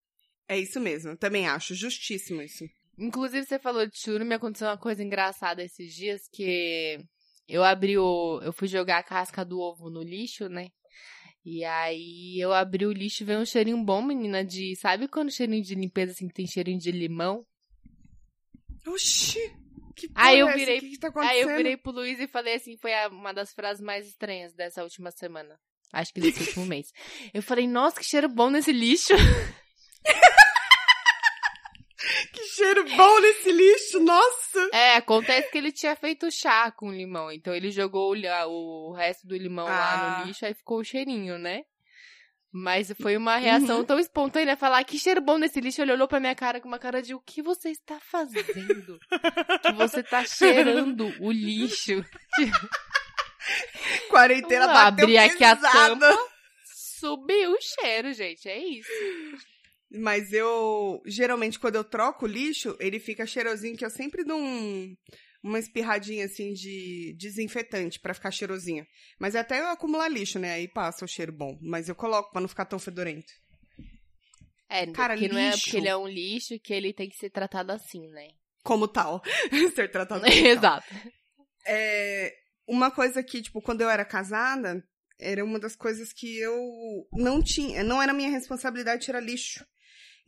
É isso mesmo, também acho. Justíssimo isso. Inclusive, você falou de churume, aconteceu uma coisa engraçada esses dias, que eu abri o... Eu fui jogar a casca do ovo no lixo, né? E aí, eu abri o lixo e veio um cheirinho bom, menina, de... Sabe quando cheirinho de limpeza, assim, que tem cheirinho de limão? Oxi! Que Aí eu porra é virei- O que, que tá Aí eu virei pro Luiz e falei assim, foi uma das frases mais estranhas dessa última semana. Acho que desse último mês. Eu falei, nossa, que cheiro bom nesse lixo. Que cheiro bom nesse lixo, nossa! É, acontece que ele tinha feito chá com limão. Então ele jogou o, o resto do limão lá Ah. no lixo, aí ficou o cheirinho, né? Mas foi uma Uhum. reação tão espontânea falar que cheiro bom nesse lixo. Ele olhou pra minha cara com uma cara de o que você está fazendo? que você tá cheirando o lixo. Quarentena Eu bateu abri aqui a pesada. Subiu o cheiro, gente. É isso. Mas eu, geralmente, quando eu troco o lixo, ele fica cheirosinho, que eu sempre dou um, uma espirradinha, assim, de desinfetante pra ficar cheirosinho. Mas até eu acumular lixo, né? Aí passa o cheiro bom. Mas eu coloco pra não ficar tão fedorento. É, Cara, porque não é lixo. porque ele é um lixo que ele tem que ser tratado assim, né? Como tal. Ser tratado como tal. Exato. É, uma coisa que, tipo, quando eu era casada, era uma das coisas que eu não tinha, não era minha responsabilidade tirar lixo.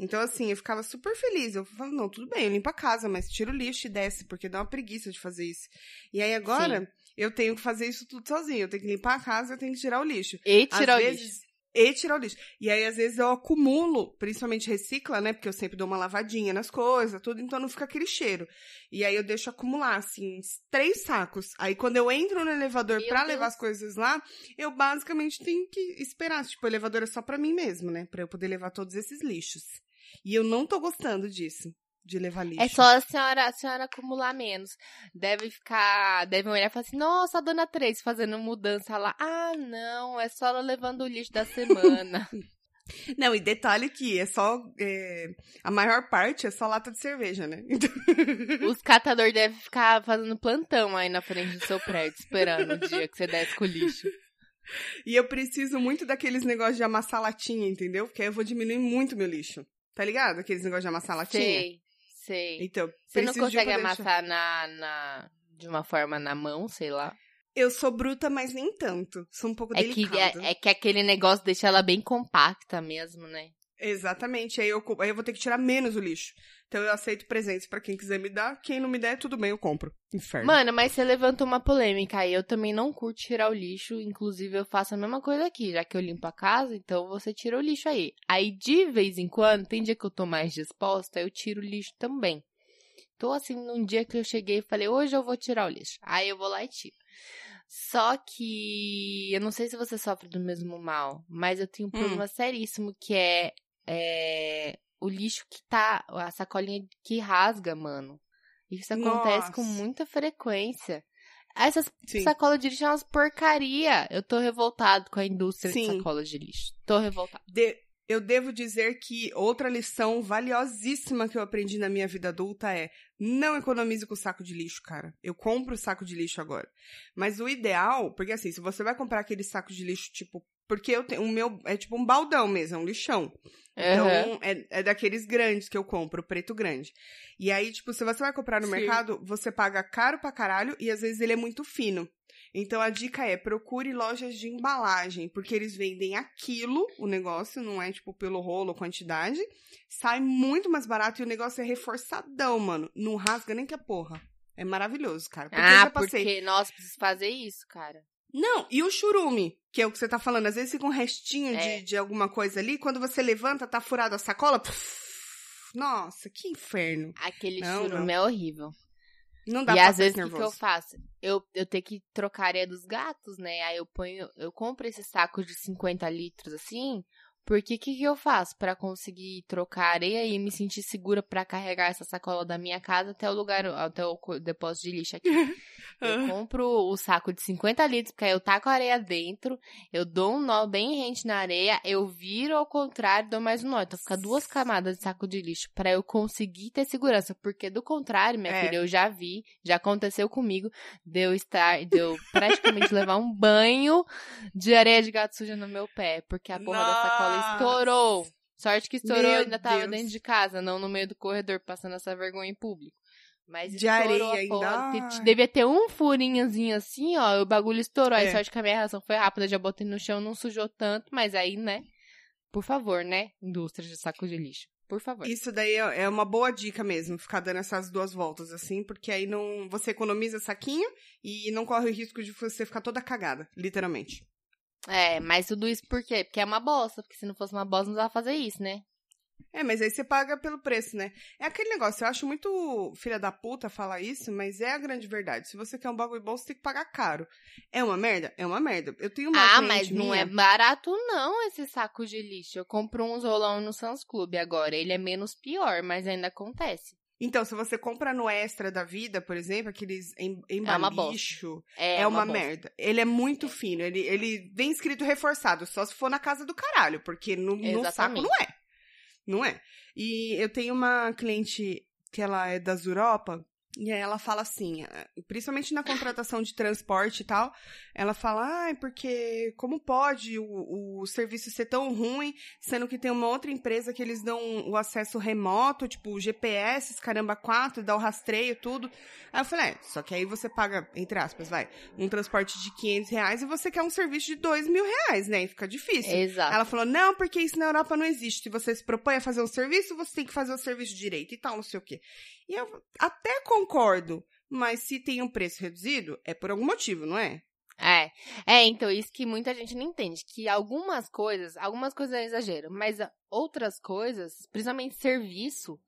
Então, assim, eu ficava super feliz. Eu falava, não, tudo bem, eu limpo a casa, mas tira o lixo e desce, porque dá uma preguiça de fazer isso. E aí agora, eu tenho que fazer isso tudo sozinho. Eu tenho que limpar a casa, eu tenho que tirar o lixo. E Às tirar o vezes- lixo. E tirar o lixo. E aí, às vezes, eu acumulo, principalmente recicla, né? Porque eu sempre dou uma lavadinha nas coisas, tudo, então não fica aquele cheiro. E aí eu deixo acumular, assim, uns três sacos. Aí quando eu entro no elevador Deus. levar as coisas lá, eu basicamente tenho que esperar. Tipo, o elevador é só pra mim mesmo, né? Pra eu poder levar todos esses lixos. E eu não tô gostando disso, de levar lixo. É só a senhora, a senhora acumular menos. Deve ficar. Deve olhar e falar assim: nossa, a dona Três fazendo mudança lá. Ah, não, é só ela levando o lixo da semana. Não, e detalhe que é só. é, A maior parte é só lata de cerveja, né? Então, Os catadores devem ficar fazendo plantão aí na frente do seu prédio, esperando o dia que você desce com o lixo. E eu preciso muito daqueles negócios de amassar latinha, entendeu? Porque aí eu vou diminuir muito meu lixo. Tá ligado? Aqueles negócios de amassar latinha. Sei, sei. Então, Você não consegue pra deixar- amassar na, na, de uma forma na mão, sei lá. Eu sou bruta, mas nem tanto. Sou um pouco É que, delicada. é, é que aquele negócio deixa ela bem compacta mesmo, né? Exatamente. Aí eu, aí eu vou ter que tirar menos o lixo. Então eu aceito presentes pra quem quiser me dar. Quem não me der, tudo bem, eu compro. Inferno. Mano, mas você levantou uma polêmica aí. Eu também não curto tirar o lixo. Inclusive, eu faço a mesma coisa aqui. Já que eu limpo a casa, então você tira o lixo aí. Aí, de vez em quando, tem dia que eu tô mais disposta, eu tiro o lixo também. Tô assim, num dia que eu cheguei e falei, hoje eu vou tirar o lixo. Aí eu vou lá e tiro. Só que eu não sei se você sofre do mesmo mal, mas eu tenho um problema seríssimo que é, é o lixo que tá. A sacolinha que rasga, mano. Isso acontece com Nossa. muita frequência. Essas Sim. sacolas de lixo é umas porcaria. Eu tô revoltado com a indústria de Sim. sacolas de lixo. Tô revoltado. De- eu devo dizer que outra lição valiosíssima que eu aprendi na minha vida adulta é não economize com saco de lixo, cara. Eu compro o saco de lixo agora. Mas o ideal, porque assim, se você vai comprar aquele saco de lixo, tipo, porque eu tenho o meu é tipo um baldão mesmo, é um lixão. Então, é, é daqueles grandes que eu compro, preto grande. E aí, tipo, se você vai comprar no Sim. mercado, você paga caro pra caralho e às vezes ele é muito fino. Então a dica é, procure lojas de embalagem, porque eles vendem aquilo, o negócio, não é tipo pelo rolo, quantidade. Sai muito mais barato e o negócio é reforçadão, mano. Não rasga nem que a porra. É maravilhoso, cara. Porque eu Ah, já passei. porque, nossa, preciso fazer isso, cara. Não, e o churume, que é o que você tá falando. Às vezes fica um restinho É. de, de alguma coisa ali. Quando você levanta, tá furada a sacola. pff, nossa, que inferno. Aquele Não, churume é horrível. Não dá e pra às vezes o que, eu faço? Eu, eu tenho que trocar a areia dos gatos, né? Aí eu ponho, eu compro esse saco de 50 litros assim, porque o que, que eu faço pra conseguir trocar areia e me sentir segura pra carregar essa sacola da minha casa até o lugar, até o depósito de lixo aqui? Eu compro o saco de 50 litros, porque aí eu taco a areia dentro, eu dou um nó bem rente na areia, eu viro ao contrário, dou mais um nó. Então fica duas camadas de saco de lixo pra eu conseguir ter segurança. Porque do contrário, minha É. filha, eu já vi, já aconteceu comigo, de eu estar, de eu praticamente levar um banho de areia de gato suja no meu pé, porque a porra da sacola. Estourou. Sorte que estourou, Meu eu ainda tava Deus. dentro de casa, não no meio do corredor, passando essa vergonha em público. Mas De areia ainda. Devia ter um furinhozinho assim, ó. O bagulho estourou. Aí É. sorte que a minha reação foi rápida, já botei no chão, não sujou tanto. Mas aí, né? Por favor, né? Indústria de saco de lixo. Por favor. Isso daí é é uma boa dica mesmo, ficar dando essas duas voltas assim, porque aí não você economiza saquinho e não corre o risco de você ficar toda cagada, literalmente. É, mas tudo isso por quê? Porque é uma bosta. Porque se não fosse uma bosta, não precisava fazer isso, né? É, mas aí você paga pelo preço, né? É aquele negócio, eu acho muito filha da puta falar isso, mas é a grande verdade. Se você quer um bagulho bom, você tem que pagar caro. É uma merda? É uma merda. Eu tenho uma ah, mas não minha- é barato não esse saco de lixo. Eu compro uns rolão no Sans Club agora. Ele é menos pior, mas ainda acontece. Então, se você compra no Extra da Vida, por exemplo, aqueles em, É uma embalicho, É, é, uma, bosta. merda. Ele é muito fino, ele, ele vem escrito reforçado, só se for na casa do caralho, porque no, no saco não é. Não é. E eu tenho uma cliente que ela é das Europa, E aí ela fala assim, eh, principalmente na contratação de transporte e tal, ela fala, ai, porque como pode o, o serviço ser tão ruim, sendo que tem uma outra empresa que eles dão o acesso remoto, tipo GPS, caramba, quatro, dá o rastreio, tudo. Aí eu falei, é, só que aí você paga, entre aspas, vai, um transporte de 500 reais e você quer um serviço de 2 mil reais, né? E fica difícil. Exato. Ela falou, não, porque isso na Europa não existe. Se você se propõe a fazer um serviço, você tem que fazer o serviço direito e tal, não sei o quê. E eu até concordo, mas se tem um preço reduzido, é por algum motivo, não é? É, é, então, isso que muita gente não entende, que algumas coisas, algumas coisas é exagero, mas outras coisas, principalmente serviço,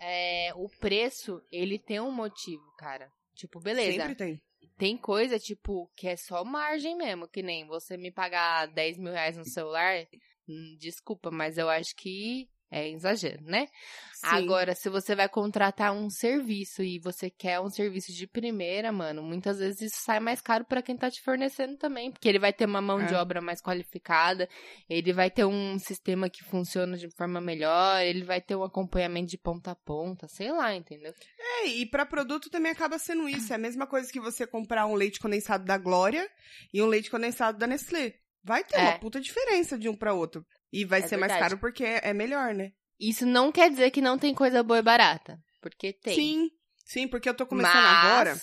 é, o preço, ele tem um motivo, cara. Tipo, beleza. Sempre tem. Tem coisa, tipo, que é só margem mesmo, que nem você me pagar 10 mil reais no celular, hum, desculpa, mas eu acho que é exagero, né? Sim. Agora, se você vai contratar um serviço e você quer um serviço de primeira, mano, muitas vezes isso sai mais caro para quem tá te fornecendo também, porque ele vai ter uma mão É. de obra mais qualificada, ele vai ter um sistema que funciona de forma melhor, ele vai ter um acompanhamento de ponta a ponta, sei lá, entendeu? É, e pra produto também acaba sendo isso. É a mesma coisa que você comprar um leite condensado da Glória e um leite condensado da Nestlé. Vai ter É. uma puta diferença de um pra outro. E vai É ser mais verdade. caro porque é melhor, né? Isso não quer dizer que não tem coisa boa e barata, porque tem. Sim, sim, porque eu tô começando Mas... agora.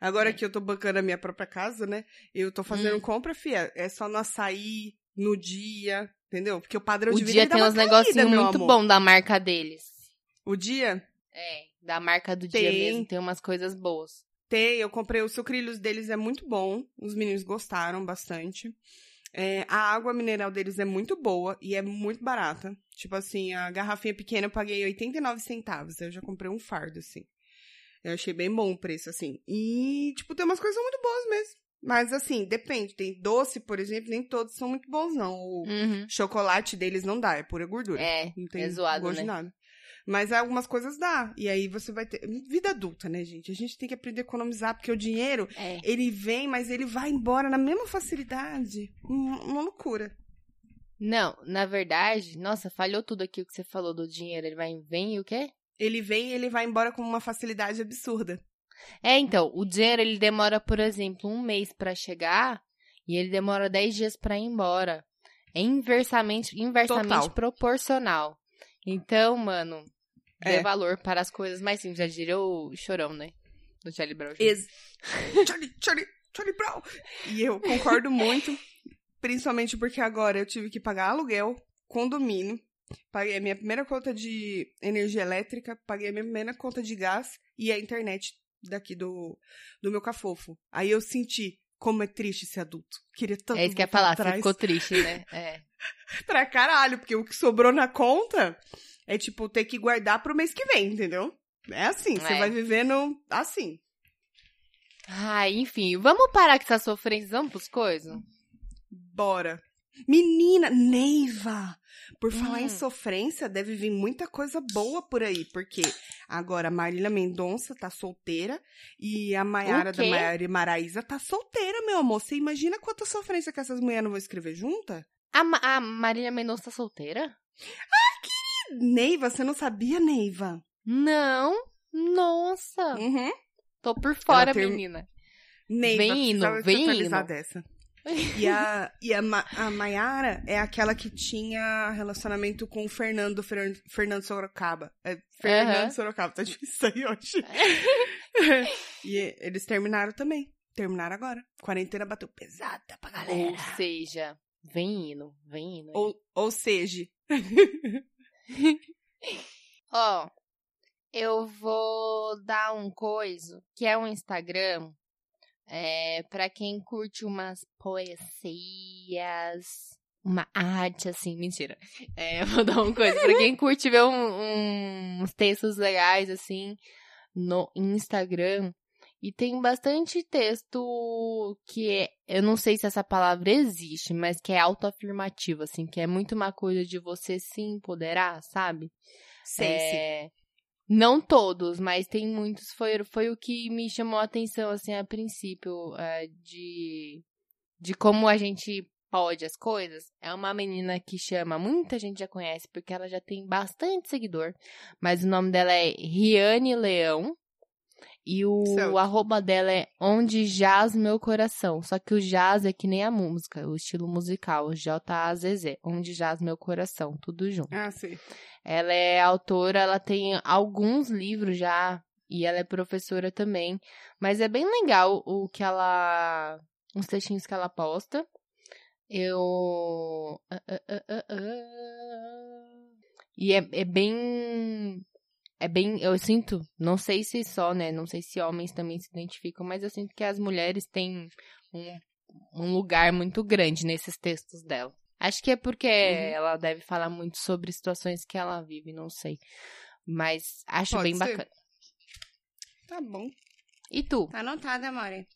Agora É. que eu tô bancando a minha própria casa, né? Eu tô fazendo Hum. compra, fia. É só no açaí, no dia, entendeu? Porque o padrão O de vida dia ele dá tem uns negocinhos muito amor. bons da marca deles. O dia É, da marca do dia Tem. mesmo, tem umas coisas boas. tem, eu comprei os sucrilhos deles, é muito bom. Os meninos gostaram bastante. É, a água mineral deles é muito boa e é muito barata. Tipo assim, a garrafinha pequena eu paguei 89 centavos. Eu já comprei um fardo, assim. Eu achei bem bom o preço, assim. E, tipo, tem umas coisas muito boas mesmo. Mas, assim, depende. Tem doce, por exemplo, nem todos são muito bons, não. O Uhum. chocolate deles não dá, é pura gordura. É, Não tem é zoado, gosto né? de nada. Mas algumas coisas dá. E aí você vai ter. Vida adulta, né, gente? A gente tem que aprender a economizar, porque o dinheiro, é. ele vem, mas ele vai embora na mesma facilidade. Uma, loucura. Não, na verdade, nossa, falhou tudo aqui o que você falou do dinheiro. Ele vai vem e o quê? Ele vem e ele vai embora com uma facilidade absurda. É, então, o dinheiro ele demora, por exemplo, um mês pra chegar e ele demora 10 dias pra ir embora. É inversamente, inversamente Total. proporcional. Então, mano, dê É. valor para as coisas mais simples. Já diria o chorão, né? Do Charlie Brown. Ex Charlie, Charlie, Charlie Brown. E eu concordo muito, principalmente porque agora eu tive que pagar aluguel, condomínio, paguei a minha primeira conta de energia elétrica, paguei a minha primeira conta de gás e a internet daqui do, do meu cafofo. Aí eu senti como é triste ser adulto. Queria tanto É isso que ia falar, você ficou triste, né? É. pra caralho, porque o que sobrou na conta é tipo ter que guardar pro mês que vem, entendeu? É assim, você É. vai vivendo assim. Ai, enfim, vamos parar com essas sofrências, vamos pros coisas? Bora. Menina, Neiva! Por falar em Hum. sofrência, deve vir muita coisa boa por aí, porque agora a Marília Mendonça tá solteira e a Maiara da? Maiara e Maraísa tá solteira, meu amor. Você imagina quanta sofrência que essas mulheres não vão escrever junta? A, Ma- a Marília Mendonça tá solteira? Neiva, você não sabia, Neiva? Não. Nossa. Uhum. Tô por fora, term- menina. Neiva, Vem te vem indo. dessa. E a, e a, Ma, a Maiara é aquela que tinha relacionamento com o Fernando, Fer, Fernando Sorocaba. É, Fernando Aham. Sorocaba, tá difícil aí hoje. e eles terminaram também. Terminaram agora. Quarentena bateu pesada pra galera. Ou seja, vem indo, vem indo. Ou, ou seja, Ó, eu vou dar um coisa, que é um Instagram, é, pra quem curte umas poesias, uma arte, assim, mentira. É, vou dar um coisa, pra quem curte ver um- um- uns textos legais, assim, no Instagram. E tem bastante texto que é, eu não sei se essa palavra existe, mas que é autoafirmativo, assim, que é muito uma coisa de você se empoderar, sabe? sei sim. É, Não todos, mas tem muitos. Foi, foi o que me chamou a atenção, assim, a princípio, é, de, de como a gente pode as coisas. É uma menina que chama, muita gente já conhece, porque ela já tem bastante seguidor, mas o nome dela é Riane Leão. E o arroba dela é Onde Jaz Meu Coração. Só que o jazz é que nem a música, o estilo musical, J-A-Z-Z. Onde Jaz Meu Coração, tudo junto. Ah, sim. Ela é autora, ela tem alguns livros já, e ela é professora também. Mas é bem legal o que ela. uns textinhos que ela posta. Eu. ah, ah, ah. E é, é bem. É bem. Eu sinto, não sei se só, né? Não sei se homens também se identificam, mas eu sinto que as mulheres têm um, um lugar muito grande nesses textos dela. Acho que é porque ela deve falar muito sobre situações que ela vive, não sei. Mas acho Pode bem ser. bacana. Tá bom. E tu? Tá anotada, Mari.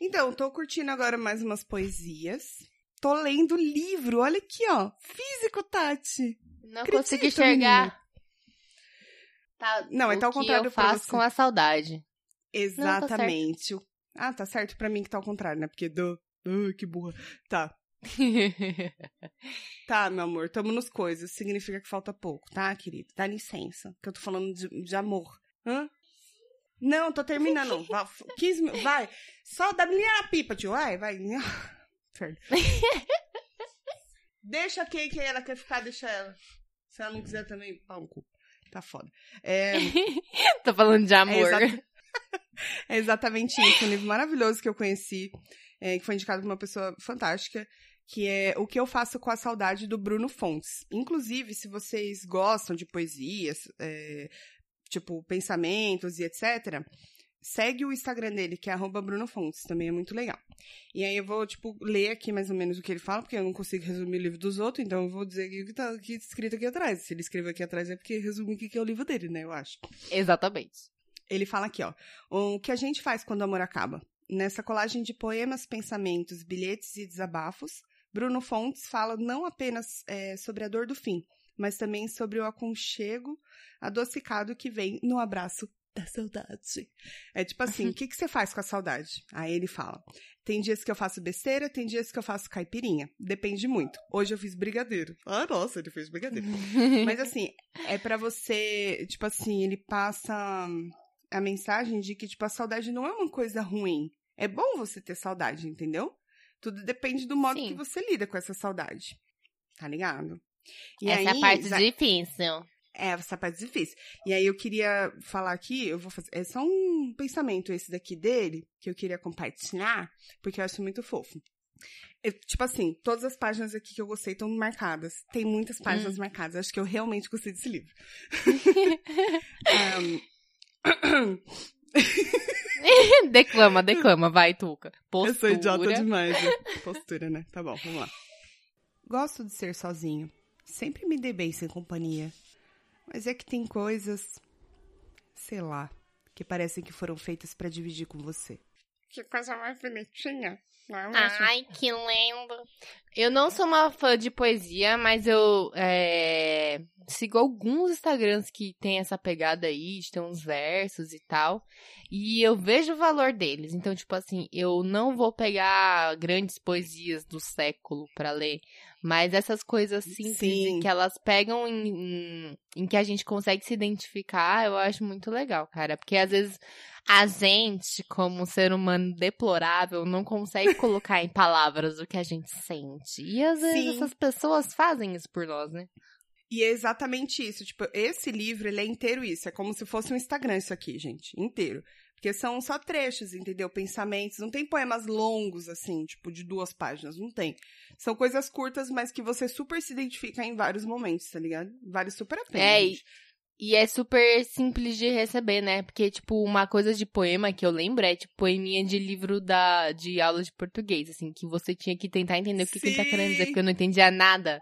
Então, tô curtindo agora mais umas poesias. Tô lendo livro, olha aqui, ó. Físico, Tati. Não Acredita, consigo enxergar. Tá, Não, é o tá ao que contrário eu faço você. com a saudade. Exatamente. ah, tá certo pra mim que tá ao contrário, né? Porque, duh, uh, que burra. Tá. Tá, meu amor, tamo nos coisas. Significa que falta pouco, tá, querido? Dá licença, que eu tô falando de, de amor. Hã? Não, tô terminando. Vai, 15 mil, vai. Só dá me a pipa, tio. Vai, vai. Deixa a Kay que ela quer ficar, deixa ela. Se ela não quiser também, pau no cu. Tá foda. É, Tô falando de é, amor. exa- é exatamente isso. Um livro maravilhoso que eu conheci, é, que foi indicado por uma pessoa fantástica, que é O que eu faço com a saudade do Bruno Fontes. Inclusive, se vocês gostam de poesias, é, tipo pensamentos e etc., segue o Instagram dele, que é arroba Bruno Fontes, também é muito legal. E aí eu vou, tipo, ler aqui mais ou menos o que ele fala, porque eu não consigo resumir o livro dos outros, então eu vou dizer o que tá aqui escrito aqui atrás. Se ele escreveu aqui atrás é porque resume o que que é o livro dele, né, eu acho. Exatamente. Ele fala aqui, ó. O que a gente faz quando o amor acaba? Nessa colagem de poemas, pensamentos, bilhetes e desabafos, Bruno Fontes fala não apenas é, sobre a dor do fim, mas também sobre o aconchego adocicado que vem no abraço da saudade. É tipo assim, o que, que você faz com a saudade? Aí ele fala: tem dias que eu faço besteira, tem dias que eu faço caipirinha. Depende muito. Hoje eu fiz brigadeiro. Ah, nossa, ele fez brigadeiro. Mas assim, é pra você, tipo assim, ele passa a mensagem de que, tipo, a saudade não é uma coisa ruim. É bom você ter saudade, entendeu? Tudo depende do modo Sim. que você lida com essa saudade. Tá ligado? E Essa aí, parte difícil. É, essa parte difícil. E aí eu queria falar aqui, eu vou fazer. É só um pensamento esse daqui dele, que eu queria compartilhar, porque eu acho muito fofo. Eu, tipo assim, todas as páginas aqui que eu gostei estão marcadas. Tem muitas páginas marcadas. Acho que eu realmente gostei desse livro. Ahn, declama, declama, vai, Tuca. Postura. Eu sou idiota demais. né? Postura, né? Tá bom, vamos lá. Gosto de ser sozinho. Sempre me dei bem sem companhia. Mas é que tem coisas, sei lá, que parecem que foram feitas pra dividir com você. Que coisa mais bonitinha. Não é mesmo? Ai, que lindo. Eu não sou uma fã de poesia, mas eu é, sigo alguns Instagrams que tem essa pegada aí, de ter uns versos e tal. E eu vejo o valor deles. Então, tipo assim, eu não vou pegar grandes poesias do século pra ler. Mas essas coisas simples Sim. que elas pegam em, em, em que a gente consegue se identificar, eu acho muito legal, cara. Porque às vezes a gente, como um ser humano deplorável, não consegue colocar em palavras o que a gente sente. E às vezes Sim. essas pessoas fazem isso por nós, né? E é exatamente isso. Tipo, esse livro, ele é inteiro isso. É como se fosse um Instagram isso aqui, gente. Inteiro. Porque são só trechos, entendeu? Pensamentos. Não tem poemas longos, assim, tipo, de duas páginas. Não tem. São coisas curtas, mas que você super se identifica em vários momentos, tá ligado? Vale super a pena. É, e- gente. E é super simples de receber, né? Porque, tipo, uma coisa de poema que eu lembro é, tipo, poeminha de livro da, de aula de português, assim, que você tinha que tentar entender o que, que ele tá querendo dizer, porque eu não entendia nada.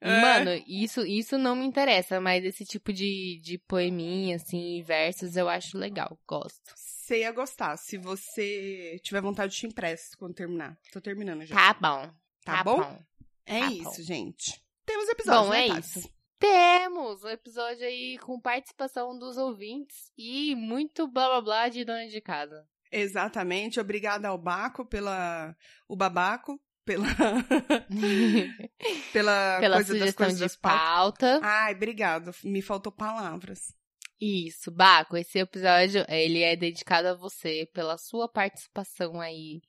É. mano, isso, isso não me interessa, mas esse tipo de, de poeminha, assim, versos eu acho legal, gosto. Você ia gostar, se você tiver vontade de te empresto quando terminar. Tô terminando já. Tá bom. Tá bom? É tá isso, bom. gente. Temos episódio, Bom, né, é Tati? isso. Temos um episódio aí com participação dos ouvintes e muito blá blá blá de dona de casa. Exatamente. Obrigada ao Baco pela. O Babaco, pela. pela, Pela coisa das sugestão coisas de das pautas. pauta. Ai, obrigado. Me faltou palavras. Isso, Baco, esse episódio ele é dedicado a você pela sua participação aí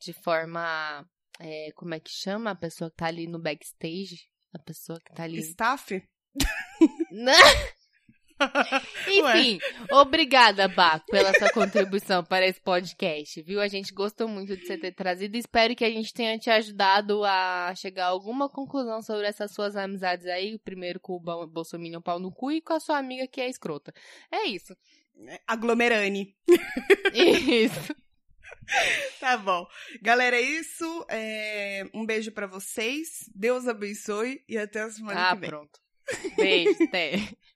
de forma. É, como é que chama a pessoa que tá ali no backstage? A pessoa que tá ali. Staff? Enfim, obrigada, Baco, pela sua contribuição para esse podcast, viu? A gente gostou muito de você ter trazido e espero que a gente tenha te ajudado a chegar a alguma conclusão sobre essas suas amizades aí, primeiro com o Bolsonaro pau no cu e com a sua amiga que é escrota. É isso. Aglomerane. Isso. tá bom. Galera, é isso. É... Um beijo para vocês. Deus abençoe e até a semana ah, que vem. Ah, pronto. Beijo, até.